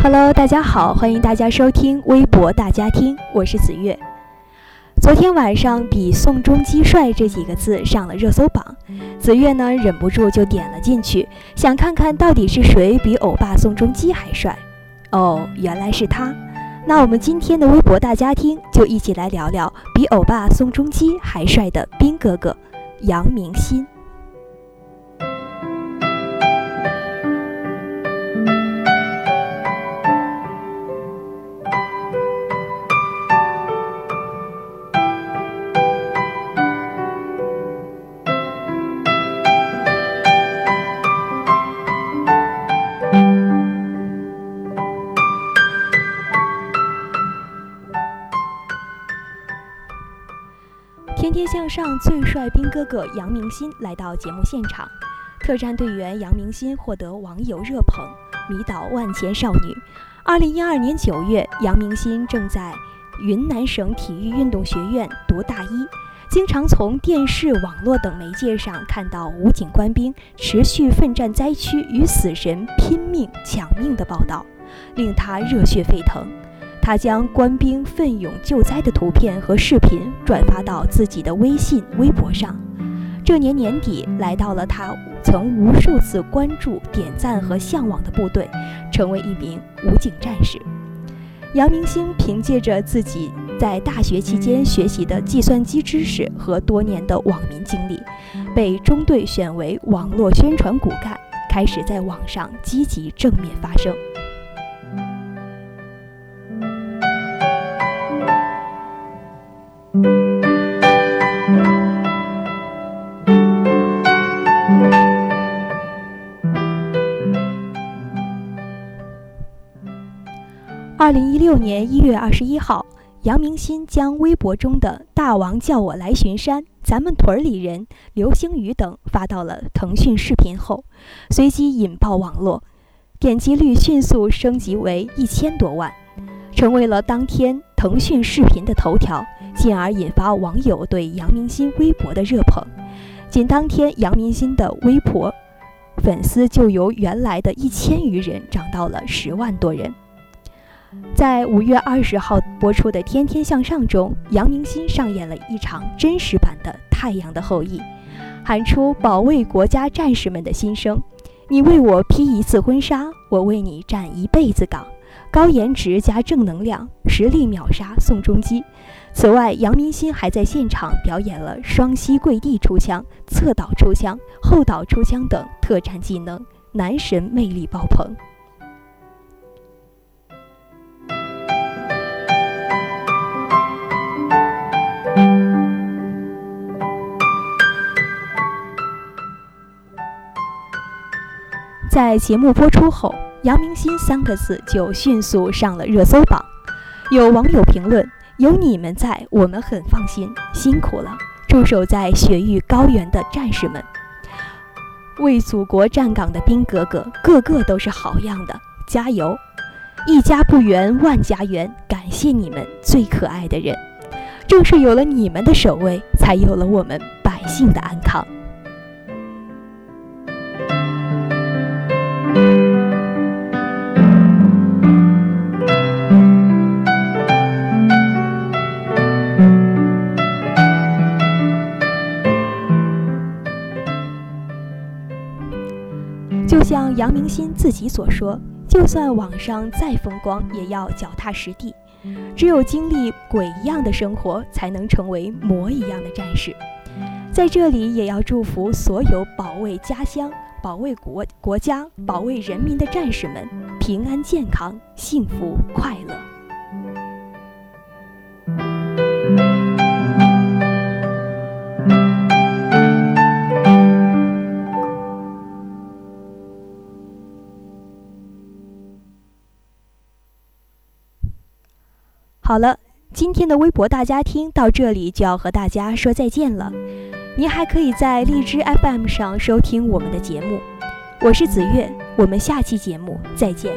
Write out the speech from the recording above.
Hello，大家好，欢迎大家收听微博大家听，我是子月。昨天晚上比“宋仲基帅”这几个字上了热搜榜，子月呢忍不住就点了进去，想看看到底是谁比欧巴宋仲基还帅。哦，原来是他。那我们今天的微博大家听就一起来聊聊比欧巴宋仲基还帅的兵哥哥杨明新。天天向上最帅兵哥哥杨明新来到节目现场，特战队员杨明新获得网友热捧，迷倒万千少女。二零一二年九月，杨明新正在云南省体育运动学院读大一，经常从电视、网络等媒介上看到武警官兵持续奋战灾区与死神拼命抢命的报道，令他热血沸腾。他将官兵奋勇救灾的图片和视频转发到自己的微信、微博上。这年年底，来到了他曾无数次关注、点赞和向往的部队，成为一名武警战士。杨明星凭借着自己在大学期间学习的计算机知识和多年的网民经历，被中队选为网络宣传骨干，开始在网上积极正面发声。二零一六年一月二十一号，杨明新将微博中的“大王叫我来巡山”“咱们屯里人”“流星雨”等发到了腾讯视频后，随即引爆网络，点击率迅速升级为一千多万，成为了当天腾讯视频的头条，进而引发网友对杨明新微博的热捧。仅当天，杨明新的微博粉丝就由原来的一千余人涨到了十万多人。在五月二十号播出的《天天向上》中，杨明新上演了一场真实版的《太阳的后裔》，喊出保卫国家战士们的心声：“你为我披一次婚纱，我为你站一辈子岗。”高颜值加正能量，实力秒杀宋仲基。此外，杨明星还在现场表演了双膝跪地出枪、侧倒出枪、后倒出枪等特战技能，男神魅力爆棚。在节目播出后，“杨明新”三个字就迅速上了热搜榜。有网友评论：“有你们在，我们很放心。辛苦了，驻守在雪域高原的战士们，为祖国站岗的兵哥哥，个个都是好样的，加油！一家不圆，万家圆。感谢你们，最可爱的人。正是有了你们的守卫，才有了我们百姓的安康。”像杨明新自己所说：“就算网上再风光，也要脚踏实地。只有经历鬼一样的生活，才能成为魔一样的战士。”在这里，也要祝福所有保卫家乡。保卫国国家、保卫人民的战士们平安健康、幸福快乐。好了，今天的微博大家听到这里就要和大家说再见了。您还可以在荔枝 FM 上收听我们的节目。我是子月，我们下期节目再见。